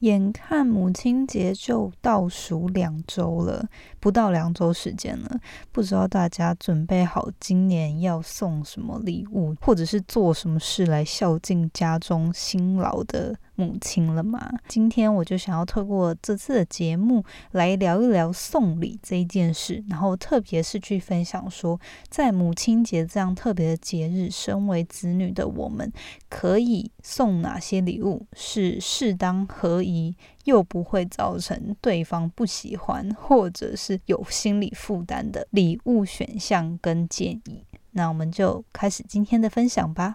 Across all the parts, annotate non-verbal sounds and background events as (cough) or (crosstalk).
眼看母亲节就倒数两周了，不到两周时间了，不知道大家准备好今年要送什么礼物，或者是做什么事来孝敬家中辛劳的母亲了吗？今天我就想要透过这次的节目来聊一聊送礼这一件事，然后特别是去分享说，在母亲节这样特别的节日，身为子女的我们可以送哪些礼物是适当合宜。又不会造成对方不喜欢，或者是有心理负担的礼物选项跟建议。那我们就开始今天的分享吧。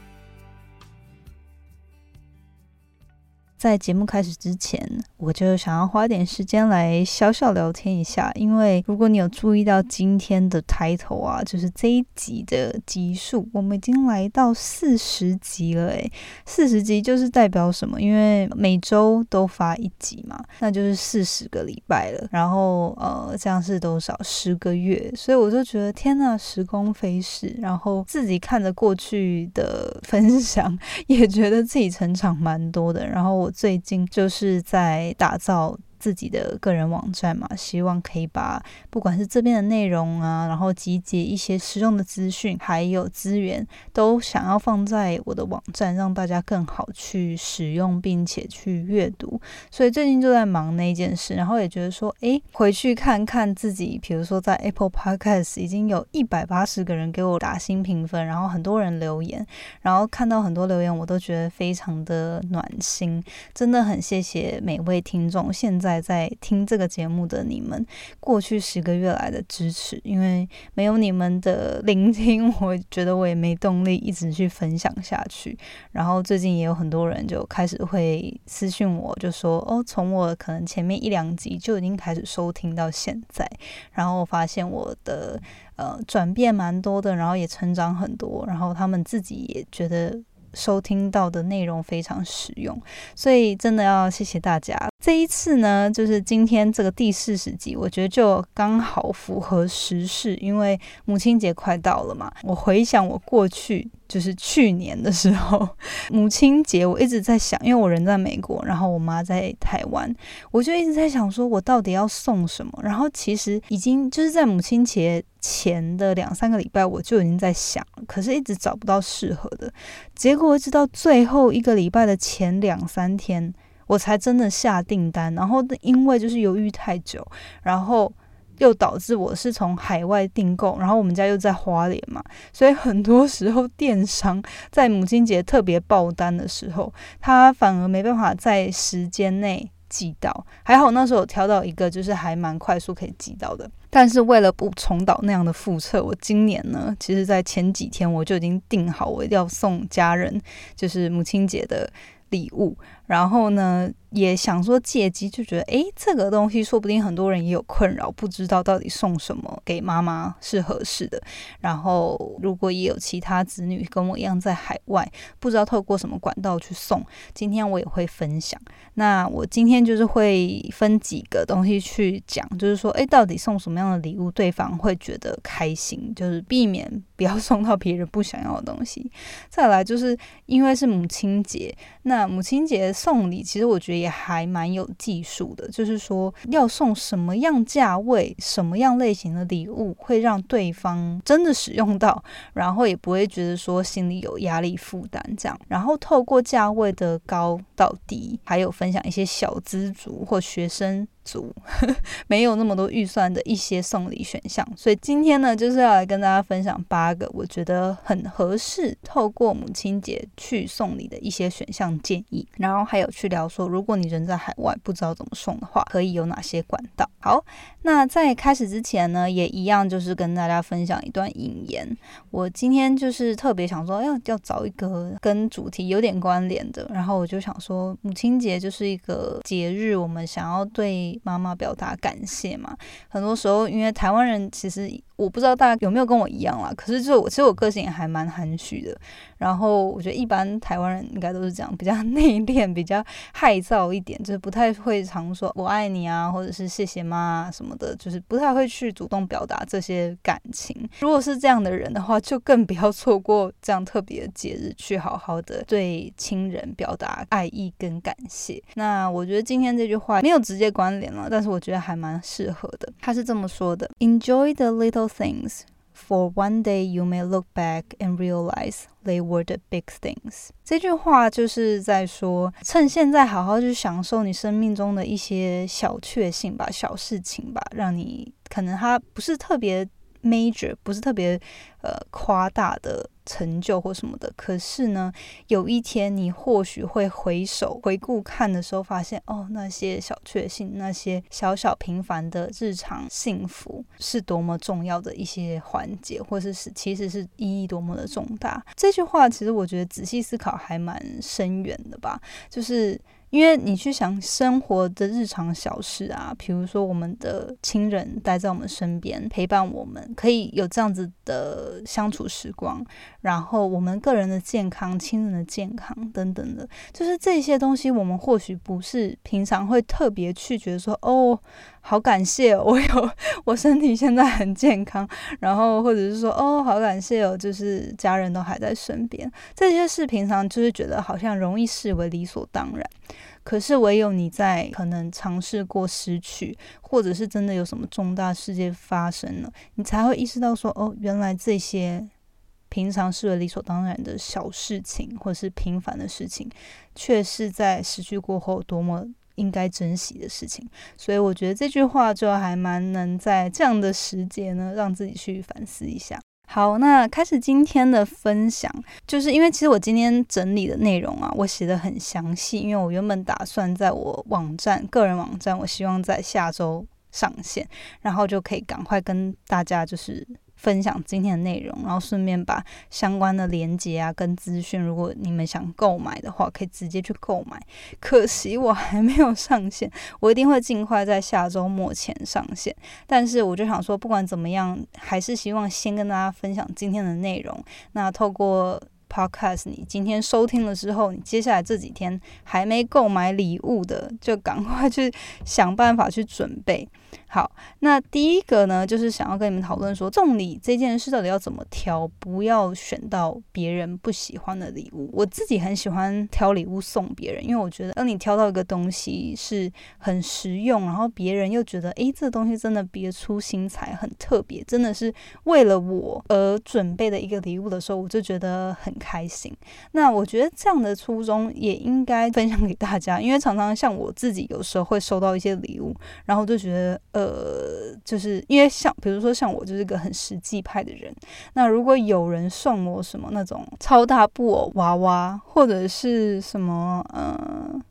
在节目开始之前，我就想要花点时间来小小聊天一下。因为如果你有注意到今天的 title 啊，就是这一集的集数，我们已经来到四十集了。诶，四十集就是代表什么？因为每周都发一集嘛，那就是四十个礼拜了。然后呃，这样是多少？十个月。所以我就觉得天呐，时光飞逝。然后自己看着过去的分享，(laughs) 也觉得自己成长蛮多的。然后我。最近就是在打造。自己的个人网站嘛，希望可以把不管是这边的内容啊，然后集结一些实用的资讯，还有资源，都想要放在我的网站，让大家更好去使用，并且去阅读。所以最近就在忙那件事，然后也觉得说，哎，回去看看自己，比如说在 Apple Podcast 已经有一百八十个人给我打新评分，然后很多人留言，然后看到很多留言，我都觉得非常的暖心，真的很谢谢每位听众。现在。在听这个节目的你们，过去十个月来的支持，因为没有你们的聆听，(laughs) 我觉得我也没动力一直去分享下去。然后最近也有很多人就开始会私信我，就说哦，从我可能前面一两集就已经开始收听到现在，然后我发现我的呃转变蛮多的，然后也成长很多，然后他们自己也觉得。收听到的内容非常实用，所以真的要谢谢大家。这一次呢，就是今天这个第四十集，我觉得就刚好符合时事，因为母亲节快到了嘛。我回想我过去。就是去年的时候，母亲节，我一直在想，因为我人在美国，然后我妈在台湾，我就一直在想，说我到底要送什么。然后其实已经就是在母亲节前的两三个礼拜，我就已经在想了，可是一直找不到适合的。结果一直到最后一个礼拜的前两三天，我才真的下订单。然后因为就是犹豫太久，然后。又导致我是从海外订购，然后我们家又在花莲嘛，所以很多时候电商在母亲节特别爆单的时候，他反而没办法在时间内寄到。还好那时候挑到一个就是还蛮快速可以寄到的，但是为了不重蹈那样的覆辙，我今年呢，其实在前几天我就已经订好，我一定要送家人，就是母亲节的礼物。然后呢，也想说借机就觉得，诶，这个东西说不定很多人也有困扰，不知道到底送什么给妈妈是合适的。然后，如果也有其他子女跟我一样在海外，不知道透过什么管道去送，今天我也会分享。那我今天就是会分几个东西去讲，就是说，诶，到底送什么样的礼物对方会觉得开心，就是避免不要 (laughs) 送到别人不想要的东西。再来就是因为是母亲节，那母亲节。送礼其实我觉得也还蛮有技术的，就是说要送什么样价位、什么样类型的礼物，会让对方真的使用到，然后也不会觉得说心里有压力负担这样。然后透过价位的高到低，还有分享一些小资族或学生足，(laughs) 没有那么多预算的一些送礼选项，所以今天呢，就是要来跟大家分享八个我觉得很合适透过母亲节去送礼的一些选项建议，然后还有去聊说，如果你人在海外不知道怎么送的话，可以有哪些管道。好，那在开始之前呢，也一样就是跟大家分享一段引言。我今天就是特别想说，要要找一个跟主题有点关联的，然后我就想说，母亲节就是一个节日，我们想要对。妈妈表达感谢嘛？很多时候，因为台湾人其实。我不知道大家有没有跟我一样啦，可是就我其实我个性也还蛮含蓄的，然后我觉得一般台湾人应该都是这样，比较 (laughs) 内敛，比较害臊一点，就是不太会常说我爱你啊，或者是谢谢妈什么的，就是不太会去主动表达这些感情。如果是这样的人的话，就更不要错过这样特别的节日，去好好的对亲人表达爱意跟感谢。那我觉得今天这句话没有直接关联了，但是我觉得还蛮适合的。他是这么说的：Enjoy the little things, for one day you may look back and realize they were the big things。这句话就是在说，趁现在好好去享受你生命中的一些小确幸吧，小事情吧，让你可能它不是特别。major 不是特别呃夸大的成就或什么的，可是呢，有一天你或许会回首回顾看的时候，发现哦，那些小确幸，那些小小平凡的日常幸福，是多么重要的一些环节，或者是其实是意义多么的重大。这句话其实我觉得仔细思考还蛮深远的吧，就是。因为你去想生活的日常小事啊，比如说我们的亲人待在我们身边陪伴我们，可以有这样子的相处时光，然后我们个人的健康、亲人的健康等等的，就是这些东西，我们或许不是平常会特别去觉得说，哦，好感谢 (laughs) 我有我身体现在很健康，然后或者是说，哦，好感谢哦，就是家人都还在身边，这些事平常就是觉得好像容易视为理所当然。可是，唯有你在可能尝试过失去，或者是真的有什么重大事件发生了，你才会意识到说，哦，原来这些平常视为理所当然的小事情，或者是平凡的事情，却是在失去过后多么应该珍惜的事情。所以，我觉得这句话就还蛮能在这样的时节呢，让自己去反思一下。好，那开始今天的分享，就是因为其实我今天整理的内容啊，我写的很详细，因为我原本打算在我网站个人网站，我希望在下周上线，然后就可以赶快跟大家就是。分享今天的内容，然后顺便把相关的链接啊跟资讯，如果你们想购买的话，可以直接去购买。可惜我还没有上线，我一定会尽快在下周末前上线。但是我就想说，不管怎么样，还是希望先跟大家分享今天的内容。那透过 Podcast，你今天收听了之后，你接下来这几天还没购买礼物的，就赶快去想办法去准备。好，那第一个呢，就是想要跟你们讨论说，送礼这件事到底要怎么挑，不要选到别人不喜欢的礼物。我自己很喜欢挑礼物送别人，因为我觉得，当你挑到一个东西是很实用，然后别人又觉得，诶，这东西真的别出心裁，很特别，真的是为了我而准备的一个礼物的时候，我就觉得很开心。那我觉得这样的初衷也应该分享给大家，因为常常像我自己有时候会收到一些礼物，然后就觉得。呃，呃就是因为像，比如说像我就是个很实际派的人。那如果有人送我什么那种超大布偶娃娃，或者是什么，嗯。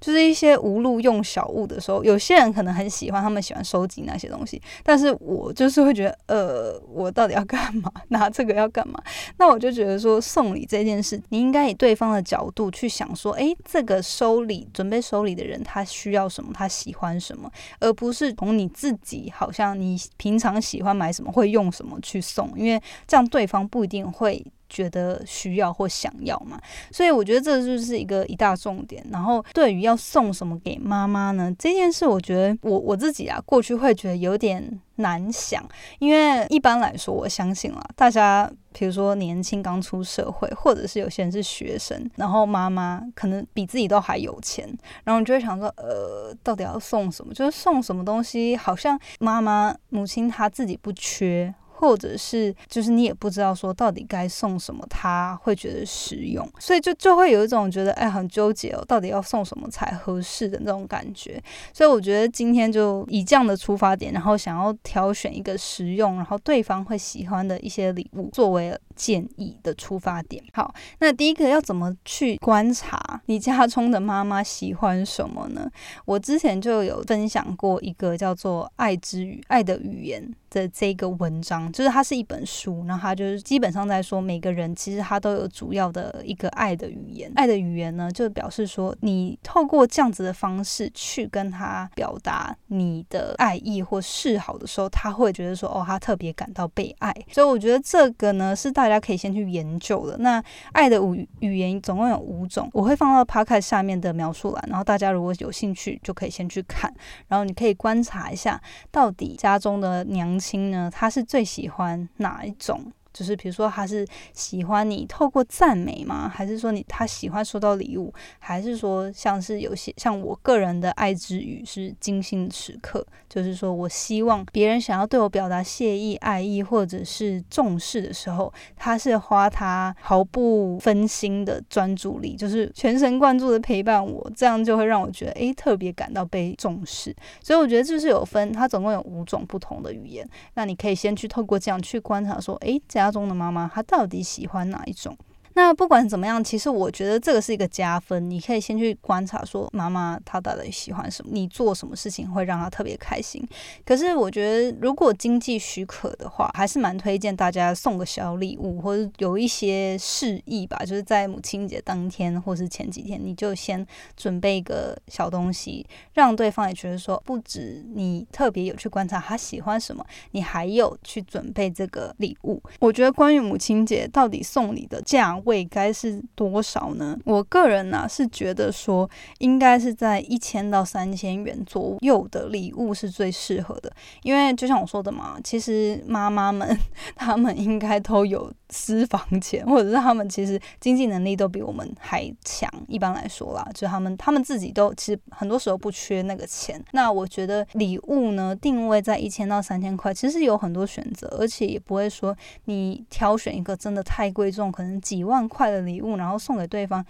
就是一些无路用小物的时候，有些人可能很喜欢，他们喜欢收集那些东西。但是我就是会觉得，呃，我到底要干嘛？(laughs) 拿这个要干嘛？那我就觉得说，送礼这件事，你应该以对方的角度去想，说，诶，这个收礼准备收礼的人他需要什么，他喜欢什么，而不是从你自己好像你平常喜欢买什么，会用什么去送，因为这样对方不一定会。觉得需要或想要嘛，所以我觉得这就是一个一大重点。然后对于要送什么给妈妈呢这件事，我觉得我我自己啊，过去会觉得有点难想，因为一般来说，我相信啦，大家比如说年轻刚出社会，或者是有些人是学生，然后妈妈可能比自己都还有钱，然后你就会想说，呃，到底要送什么？就是送什么东西，好像妈妈母亲她自己不缺。或者是就是你也不知道说到底该送什么他会觉得实用，所以就就会有一种觉得哎很纠结哦，到底要送什么才合适的那种感觉。所以我觉得今天就以这样的出发点，然后想要挑选一个实用，然后对方会喜欢的一些礼物作为建议的出发点。好，那第一个要怎么去观察你家中的妈妈喜欢什么呢？我之前就有分享过一个叫做“爱之语”、“爱的语言”。的这个文章，就是它是一本书，然后它就是基本上在说，每个人其实他都有主要的一个爱的语言。爱的语言呢，就表示说，你透过这样子的方式去跟他表达你的爱意或示好的时候，他会觉得说，哦，他特别感到被爱。所以我觉得这个呢，是大家可以先去研究的。那爱的语语言总共有五种，我会放到 p o c a 下面的描述栏，然后大家如果有兴趣，就可以先去看，然后你可以观察一下，到底家中的娘。亲呢，他是最喜欢哪一种？就是比如说，他是喜欢你透过赞美吗？还是说你他喜欢收到礼物？还是说像是有些像我个人的爱之语是精心时刻，就是说我希望别人想要对我表达谢意、爱意或者是重视的时候，他是花他毫不分心的专注力，就是全神贯注的陪伴我，这样就会让我觉得诶特别感到被重视。所以我觉得就是有分，它总共有五种不同的语言，那你可以先去透过这样去观察说，诶这样。家中的妈妈，她到底喜欢哪一种？那不管怎么样，其实我觉得这个是一个加分。你可以先去观察，说妈妈她到底喜欢什么，你做什么事情会让她特别开心。可是我觉得，如果经济许可的话，还是蛮推荐大家送个小礼物，或者有一些示意吧，就是在母亲节当天或是前几天，你就先准备一个小东西，让对方也觉得说，不止你特别有去观察他喜欢什么，你还有去准备这个礼物。我觉得关于母亲节到底送礼的价。位该是多少呢？我个人呢是觉得说，应该是在一千到三千元左右的礼物是最适合的，因为就像我说的嘛，其实妈妈们 (laughs) 她们应该都有私房钱，或者是她们其实经济能力都比我们还强。一般来说啦，就他们他们自己都其实很多时候不缺那个钱。那我觉得礼物呢定位在一千到三千块，其实有很多选择，而且也不会说你挑选一个真的太贵重，可能几万。万块的礼物，然后送给对方，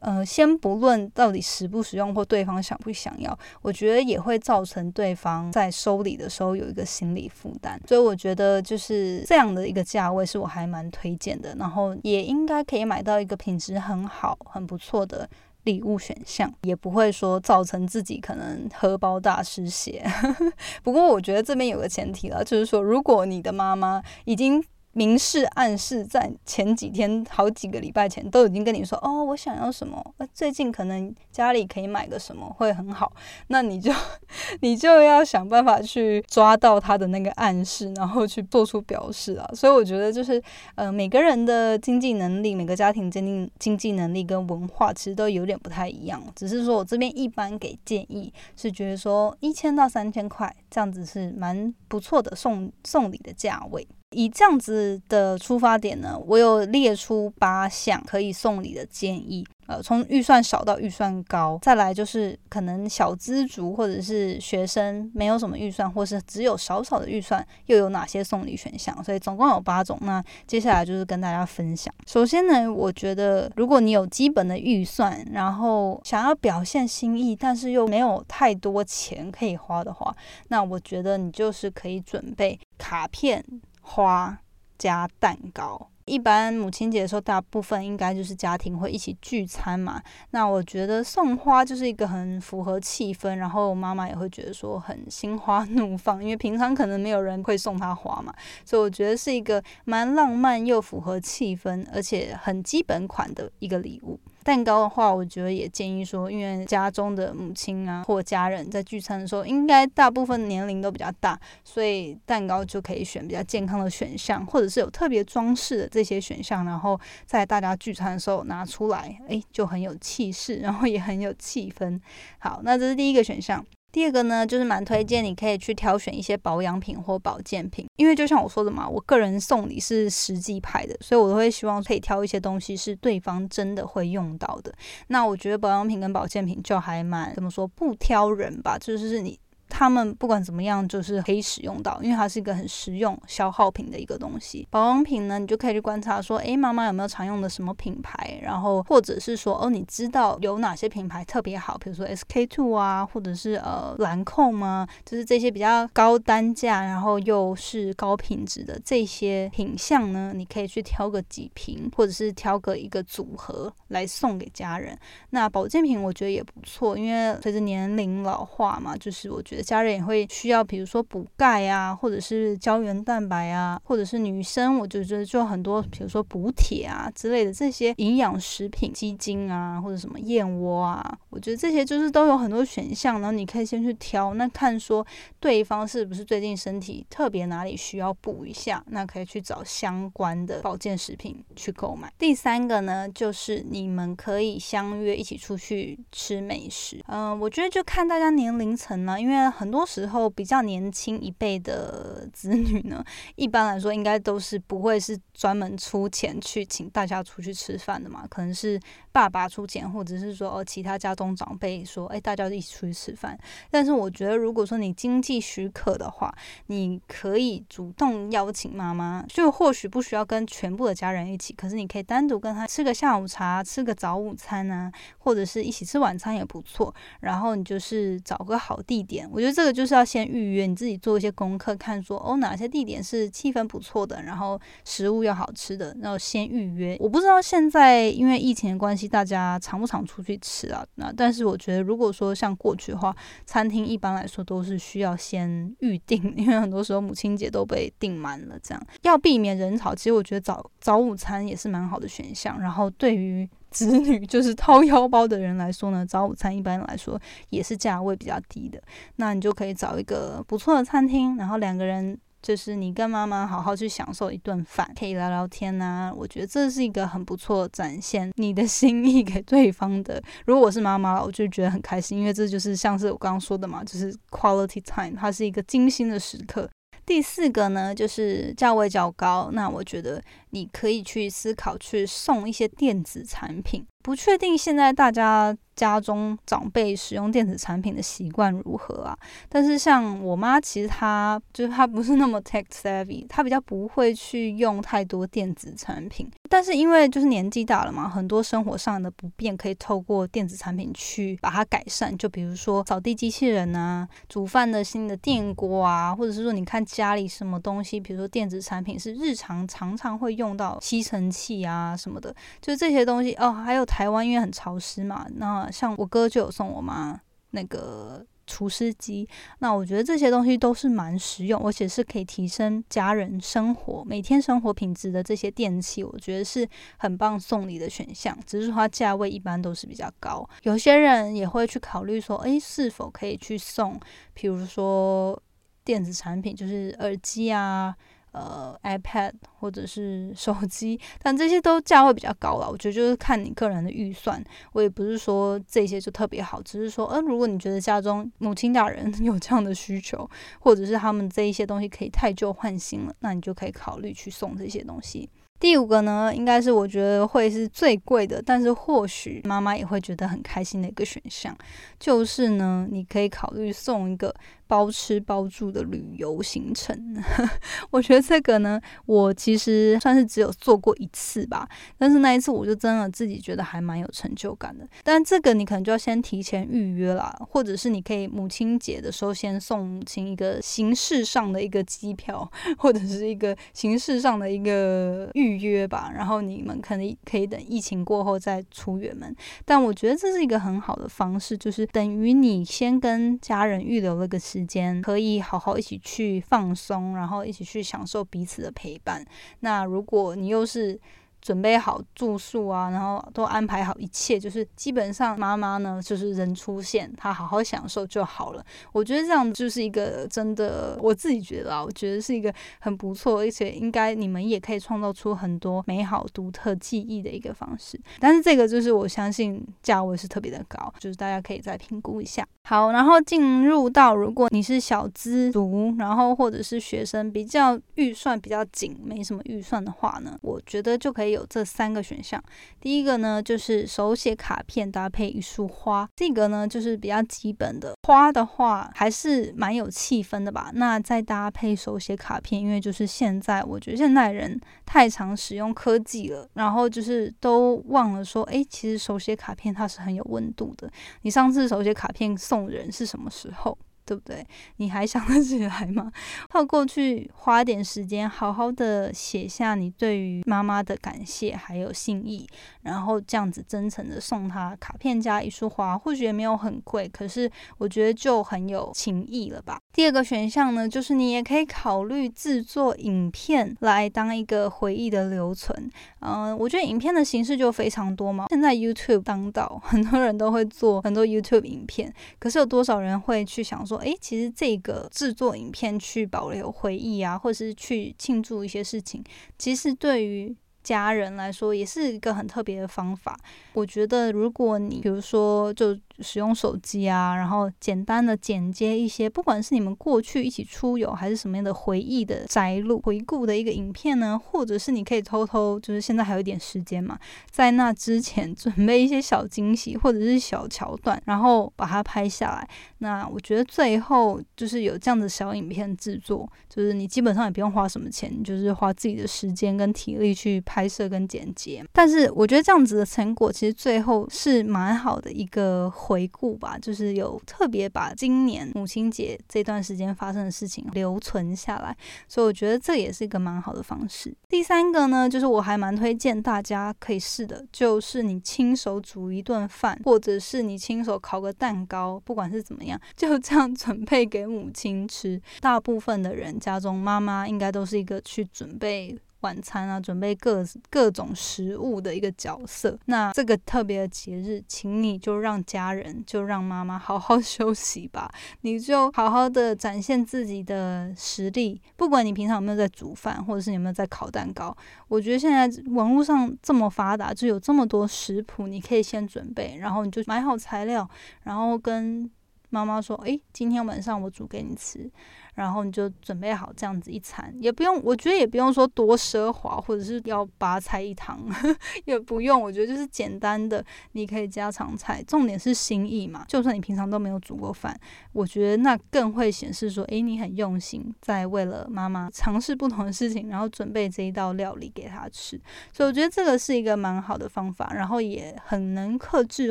呃，先不论到底实不实用或对方想不想要，我觉得也会造成对方在收礼的时候有一个心理负担。所以我觉得就是这样的一个价位是我还蛮推荐的，然后也应该可以买到一个品质很好、很不错的礼物选项，也不会说造成自己可能荷包大失血。(laughs) 不过我觉得这边有个前提了，就是说如果你的妈妈已经。明示暗示，在前几天好几个礼拜前都已经跟你说哦，我想要什么，最近可能家里可以买个什么会很好，(laughs) 那你就 (laughs) 你就要想办法去抓到他的那个暗示，然后去做出表示啊。所以我觉得就是呃，每个人的经济能力，每个家庭经济经济能力跟文化其实都有点不太一样，只是说我这边一般给建议是觉得说一千到三千块这样子是蛮不错的送送礼的价位。以这样子的出发点呢，我有列出八项可以送礼的建议。呃，从预算少到预算高，再来就是可能小资族或者是学生没有什么预算，或是只有少少的预算，又有哪些送礼选项？所以总共有八种。那接下来就是跟大家分享。首先呢，我觉得如果你有基本的预算，然后想要表现心意，但是又没有太多钱可以花的话，那我觉得你就是可以准备卡片。花加蛋糕，一般母亲节的时候，大部分应该就是家庭会一起聚餐嘛。那我觉得送花就是一个很符合气氛，然后妈妈也会觉得说很心花怒放，因为平常可能没有人会送她花嘛，所以我觉得是一个蛮浪漫又符合气氛，而且很基本款的一个礼物。蛋糕的话，我觉得也建议说，因为家中的母亲啊或家人在聚餐的时候，应该大部分年龄都比较大，所以蛋糕就可以选比较健康的选项，或者是有特别装饰的这些选项，然后在大家聚餐的时候拿出来，哎，就很有气势，然后也很有气氛。好，那这是第一个选项。第二个呢，就是蛮推荐你可以去挑选一些保养品或保健品，因为就像我说的嘛，我个人送礼是实际派的，所以我都会希望可以挑一些东西是对方真的会用到的。那我觉得保养品跟保健品就还蛮怎么说不挑人吧，就是你。他们不管怎么样，就是可以使用到，因为它是一个很实用、消耗品的一个东西。保养品呢，你就可以去观察说，诶，妈妈有没有常用的什么品牌？然后或者是说，哦，你知道有哪些品牌特别好？比如说 SK two 啊，或者是呃兰蔻吗？就是这些比较高单价，然后又是高品质的这些品相呢，你可以去挑个几瓶，或者是挑个一个组合来送给家人。那保健品我觉得也不错，因为随着年龄老化嘛，就是我觉得。家人也会需要，比如说补钙啊，或者是胶原蛋白啊，或者是女生，我就觉得就很多，比如说补铁啊之类的这些营养食品、鸡精啊，或者什么燕窝啊，我觉得这些就是都有很多选项，然后你可以先去挑，那看说对方是不是最近身体特别哪里需要补一下，那可以去找相关的保健食品去购买。第三个呢，就是你们可以相约一起出去吃美食，嗯，我觉得就看大家年龄层呢，因为。很多时候，比较年轻一辈的子女呢，一般来说应该都是不会是专门出钱去请大家出去吃饭的嘛，可能是爸爸出钱，或者是说哦其他家中长辈说，哎，大家一起出去吃饭。但是我觉得，如果说你经济许可的话，你可以主动邀请妈妈，就或许不需要跟全部的家人一起，可是你可以单独跟他吃个下午茶，吃个早午餐啊，或者是一起吃晚餐也不错。然后你就是找个好地点，我。我觉得这个就是要先预约，你自己做一些功课，看说哦哪些地点是气氛不错的，然后食物又好吃的，然后先预约。我不知道现在因为疫情的关系，大家常不常出去吃啊？那但是我觉得，如果说像过去的话，餐厅一般来说都是需要先预定，(laughs) 因为很多时候母亲节都被订满了，这样要避免人潮。其实我觉得早早午餐也是蛮好的选项。然后对于子女就是 (laughs) 掏腰包的人来说呢，早午餐一般来说也是价位比较低的。那你就可以找一个不错的餐厅，然后两个人就是你跟妈妈好好去享受一顿饭，可以聊聊天呐。我觉得这是一个很不错展现你的 (laughs) 心意给对方的。如果我是妈妈，我就觉得很开心，因为这就是像是我刚刚说的嘛，就是 quality time，它是一个精心的时刻。第四个呢，就是价位较高，那我觉得你可以去思考去送一些电子产品。不确定现在大家家中长辈使用电子产品的习惯如何啊？但是像我妈，其实她就是她不是那么 tech savvy，她比较不会去用太多电子产品。但是因为就是年纪大了嘛，很多生活上的不便可以透过电子产品去把它改善。就比如说扫地机器人啊，煮饭的新的电锅啊，或者是说你看家里什么东西，比如说电子产品是日常常常会用到吸尘器啊什么的，就是这些东西哦，还有。台湾因为很潮湿嘛，那像我哥就有送我妈那个除湿机，那我觉得这些东西都是蛮实用，而且是可以提升家人生活每天生活品质的这些电器，我觉得是很棒送礼的选项。只是说它价位一般都是比较高，有些人也会去考虑说，诶，是否可以去送，比如说电子产品，就是耳机啊。呃，iPad 或者是手机，但这些都价位比较高了。我觉得就是看你个人的预算。我也不是说这些就特别好，只是说，呃，如果你觉得家中母亲大人 (laughs) 有这样的需求，或者是他们这一些东西可以太旧换新了，那你就可以考虑去送这些东西。第五个呢，应该是我觉得会是最贵的，但是或许妈妈也会觉得很开心的一个选项，就是呢，你可以考虑送一个。包吃包住的旅游行程，(laughs) 我觉得这个呢，我其实算是只有做过一次吧。但是那一次我就真的自己觉得还蛮有成就感的。但这个你可能就要先提前预约啦，或者是你可以母亲节的时候先送母亲一个形式上的一个机票，或者是一个形式上的一个预约吧。然后你们可能可以等疫情过后再出远门。但我觉得这是一个很好的方式，就是等于你先跟家人预留了个时。间可以好好一起去放松，然后一起去享受彼此的陪伴。那如果你又是。准备好住宿啊，然后都安排好一切，就是基本上妈妈呢，就是人出现，她好好享受就好了。我觉得这样就是一个真的，我自己觉得啊，我觉得是一个很不错，而且应该你们也可以创造出很多美好独特记忆的一个方式。但是这个就是我相信价位是特别的高，就是大家可以再评估一下。好，然后进入到如果你是小资族，然后或者是学生比较预算比较紧，没什么预算的话呢，我觉得就可以。有这三个选项。第一个呢，就是手写卡片搭配一束花，这个呢就是比较基本的。花的话还是蛮有气氛的吧。那再搭配手写卡片，因为就是现在我觉得现代人太常使用科技了，然后就是都忘了说，哎，其实手写卡片它是很有温度的。你上次手写卡片送人是什么时候？对不对？你还想得起来吗？靠过去花点时间，好好的写下你对于妈妈的感谢还有心意，然后这样子真诚的送她卡片加一束花，或许也没有很贵，可是我觉得就很有情意了吧。第二个选项呢，就是你也可以考虑制作影片来当一个回忆的留存。嗯，我觉得影片的形式就非常多嘛。现在 YouTube 当道，很多人都会做很多 YouTube 影片，可是有多少人会去想说？说哎，其实这个制作影片去保留回忆啊，或者是去庆祝一些事情，其实对于。家人来说也是一个很特别的方法。我觉得，如果你比如说就使用手机啊，然后简单的剪接一些，不管是你们过去一起出游，还是什么样的回忆的摘录、回顾的一个影片呢，或者是你可以偷偷，就是现在还有一点时间嘛，在那之前准备一些小惊喜或者是小桥段，然后把它拍下来。那我觉得最后就是有这样的小影片制作，就是你基本上也不用花什么钱，就是花自己的时间跟体力去。拍摄跟剪辑，但是我觉得这样子的成果其实最后是蛮好的一个回顾吧，就是有特别把今年母亲节这段时间发生的事情留存下来，所以我觉得这也是一个蛮好的方式。第三个呢，就是我还蛮推荐大家可以试的，就是你亲手煮一顿饭，或者是你亲手烤个蛋糕，不管是怎么样，就这样准备给母亲吃。大部分的人家中妈妈应该都是一个去准备。晚餐啊，准备各各种食物的一个角色。那这个特别的节日，请你就让家人，就让妈妈好好 (laughs) 休息吧。你就好好的展现自己的实力。不管你平常有没有在煮饭，或者是有没有在烤蛋糕，我觉得现在网络上这么发达，就有这么多食谱，你可以先准备，然后你就买好材料，然后跟妈妈说：“诶，今天晚上我煮给你吃。”然后你就准备好这样子一餐，也不用，我觉得也不用说多奢华，或者是要八菜一汤，(laughs) 也不用。我觉得就是简单的，你可以家常菜，重点是心意嘛。就算你平常都没有煮过饭，我觉得那更会显示说，诶，你很用心，在为了妈妈尝试不同的事情，然后准备这一道料理给她吃。所以我觉得这个是一个蛮好的方法，然后也很能克制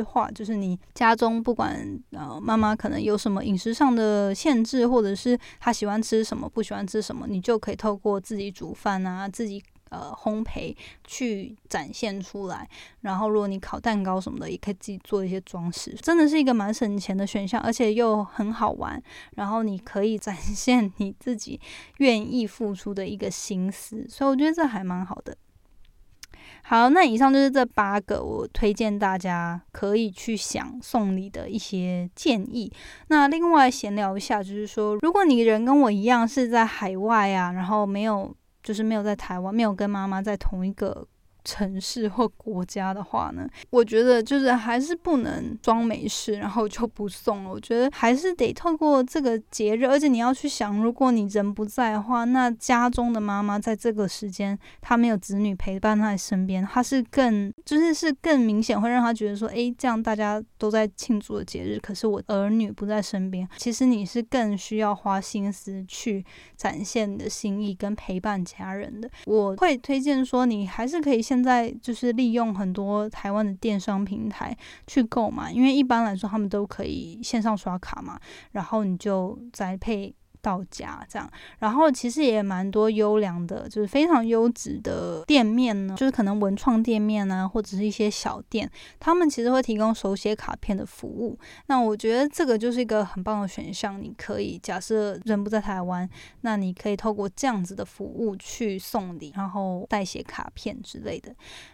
化，就是你家中不管呃妈妈可能有什么饮食上的限制，或者是她。喜欢吃什么，不喜欢吃什么，你就可以透过自己煮饭啊，自己呃烘焙去展现出来。然后，如果你烤蛋糕什么的，也可以自己做一些装饰，真的是一个蛮省钱的选项，而且又很好玩。然后你可以展现你自己愿意付出的一个心思，所以我觉得这还蛮好的。好，那以上就是这八个我推荐大家可以去想送礼的一些建议。那另外闲聊一下，就是说，如果你人跟我一样是在海外啊，然后没有，就是没有在台湾，没有跟妈妈在同一个。城市或国家的话呢，我觉得就是还是不能装没事，然后就不送了。我觉得还是得透过这个节日，而且你要去想，如果你人不在的话，那家中的妈妈在这个时间，她没有子女陪伴在身边，她是更就是是更明显会让她觉得说，诶，这样大家都在庆祝的节日，可是我儿女不在身边，其实你是更需要花心思去展现你的心意跟陪伴家人的。我会推荐说，你还是可以。现在就是利用很多台湾的电商平台去购买，因为一般来说他们都可以线上刷卡嘛，然后你就再配。到家这样，然后其实也蛮多优良的，就是非常优质的店面呢，就是可能文创店面啊，或者是一些小店，他们其实会提供手写卡片的服务。那我觉得这个就是一个很棒的选项，你可以假设人不在台湾，那你可以透过这样子的服务去送礼，然后代写卡片之类的。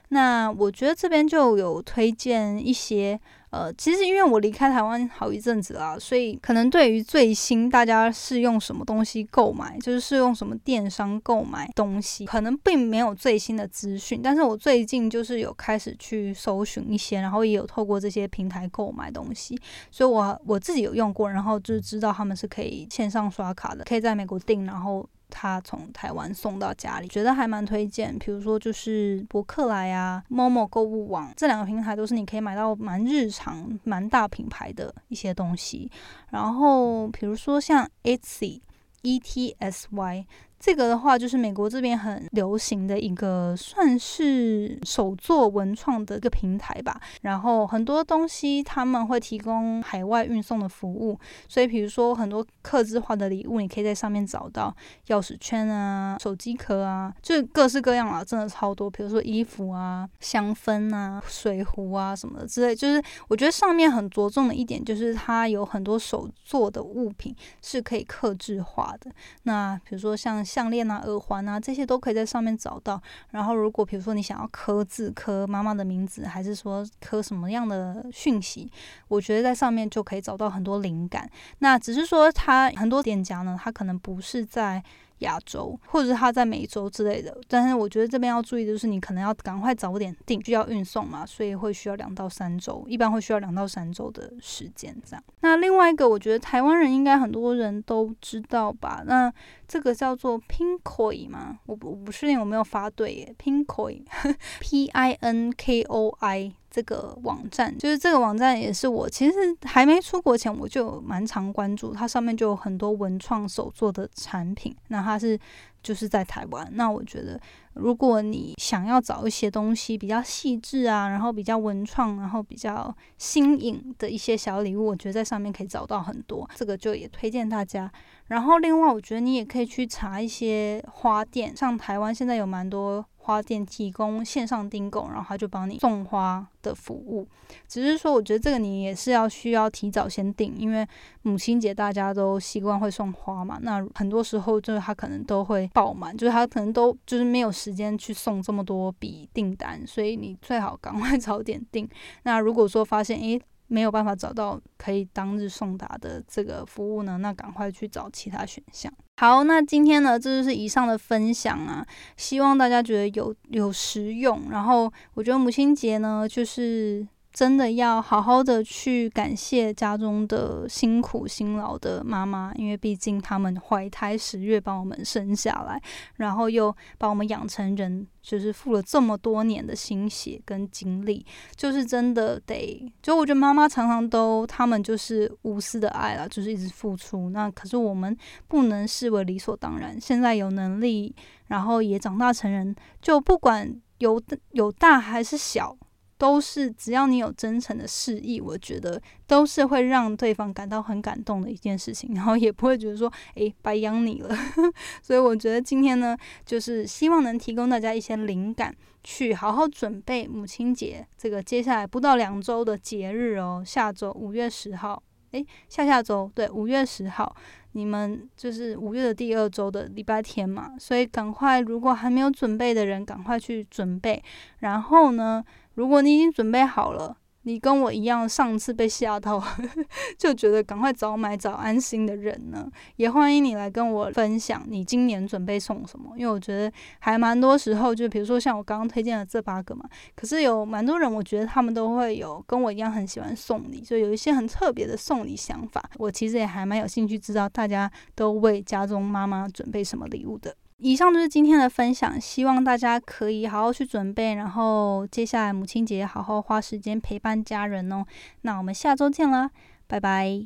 那我觉得这边就有推荐一些。呃，其实因为我离开台湾好一阵子啦，所以可能对于最新大家是用什么东西购买，就是是用什么电商购买东西，可能并没有最新的资讯。但是我最近就是有开始去搜寻一些，然后也有透过这些平台购买东西，所以我我自己有用过，然后就是知道他们是可以线上刷卡的，可以在美国订，然后。他从台湾送到家里，觉得还蛮推荐。比如说就是博客来啊、Momo 购物网这两个平台，都是你可以买到蛮日常、蛮大品牌的一些东西。然后比如说像 Etsy。E T S Y 这个的话，就是美国这边很流行的一个，算是手作文创的一个平台吧。然后很多东西他们会提供海外运送的服务，所以比如说很多刻字化的礼物，你可以在上面找到钥匙圈啊、手机壳啊，就各式各样啊，真的超多。比如说衣服啊、香氛啊、水壶啊什么的之类，就是我觉得上面很着重的一点，就是它有很多手做的物品是可以刻字化的。那比如说像项链啊、耳环啊，这些都可以在上面找到。然后，如果比如说你想要刻字、刻妈妈的名字，还是说刻什么样的讯息，我觉得在上面就可以找到很多灵感。那只是说，它很多店家呢，它可能不是在。亚洲，或者是他在美洲之类的，但是我觉得这边要注意的就是，你可能要赶快早点订，就要运送嘛，所以会需要两到三周，一般会需要两到三周的时间这样。那另外一个，我觉得台湾人应该很多人都知道吧？那这个叫做 Pinkoi 吗？我我不确定有没有发对耶，Pinkoi，P (laughs) I N K O I。这个网站就是这个网站，也是我其实还没出国前我就蛮常关注，它上面就有很多文创手作的产品。那它是就是在台湾，那我觉得如果你想要找一些东西比较细致啊，然后比较文创，然后比较新颖的一些小礼物，我觉得在上面可以找到很多。这个就也推荐大家。然后另外，我觉得你也可以去查一些花店，像台湾现在有蛮多。花店提供线上订购，然后他就帮你送花的服务。只是说，我觉得这个你也是要需要提早先订，因为母亲节大家都习惯会送花嘛。那很多时候就是他可能都会爆满，就是他可能都就是没有时时间去送这么多笔订单，所以你最好赶快 (laughs) 早点订。那如果说发现诶没有办法找到可以当日送达的这个服务呢，那赶快去找其他选项。好，那今天呢，这就是以上的分享啊，希望大家觉得有有实用。然后我觉得母亲节呢，就是真的要好好的去感谢家中的辛苦辛劳的妈妈，因为毕竟他们怀胎十月把我们生下来，然后又把我们养成人。就是付了这么多年的心血跟精力，就是真的得，就我觉得妈妈常常都他们就是无私的爱了，就是一直付出。那可是我们不能视为理所当然。现在有能力，然后也长大成人，就不管有有大还是小。都是只要你有真诚的示意，我觉得都是会让对方感到很感动的一件事情，然后也不会觉得说，诶，白养你了。(laughs) 所以我觉得今天呢，就是希望能提供大家一些灵感，去好好准备母亲节这个接下来不到两周的节日哦。下周五月十号，诶，下下周对，五月十号，你们就是五月的第二周的礼拜天嘛，所以赶快，如果还没有准备的人，赶快去准备。然后呢？如果你已经准备好了，你跟我一样上次被吓到，(laughs) 就觉得赶快早买早安心的人呢，也欢迎你来跟我分享你今年准备送什么。因为我觉得还蛮多时候，就比如说像我刚刚推荐的这八个嘛，可是有蛮多人，我觉得他们都会有跟我一样很喜欢送礼，就有一些很特别的送礼想法。我其实也还蛮有兴趣知道大家都为家中妈妈准备什么礼物的。以上就是今天的分享，希望大家可以好好去准备，然后接下来母亲节好好花时间陪伴家人哦。那我们下周见啦，拜拜。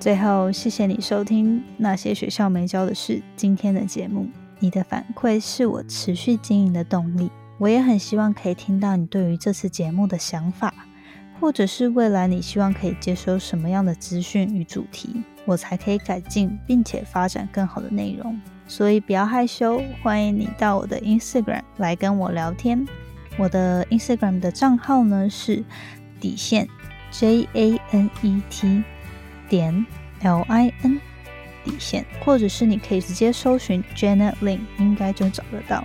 最后，谢谢你收听那些学校没教的事今天的节目，你的反馈是我持续经营的动力。我也很希望可以听到你对于这次节目的想法。或者是未来你希望可以接收什么样的资讯与主题，我才可以改进并且发展更好的内容。所以不要害羞，欢迎你到我的 Instagram 来跟我聊天。我的 Instagram 的账号呢是底线 J A N E T 点 L I N 底线，或者是你可以直接搜寻 Janet Lin，应该就找得到。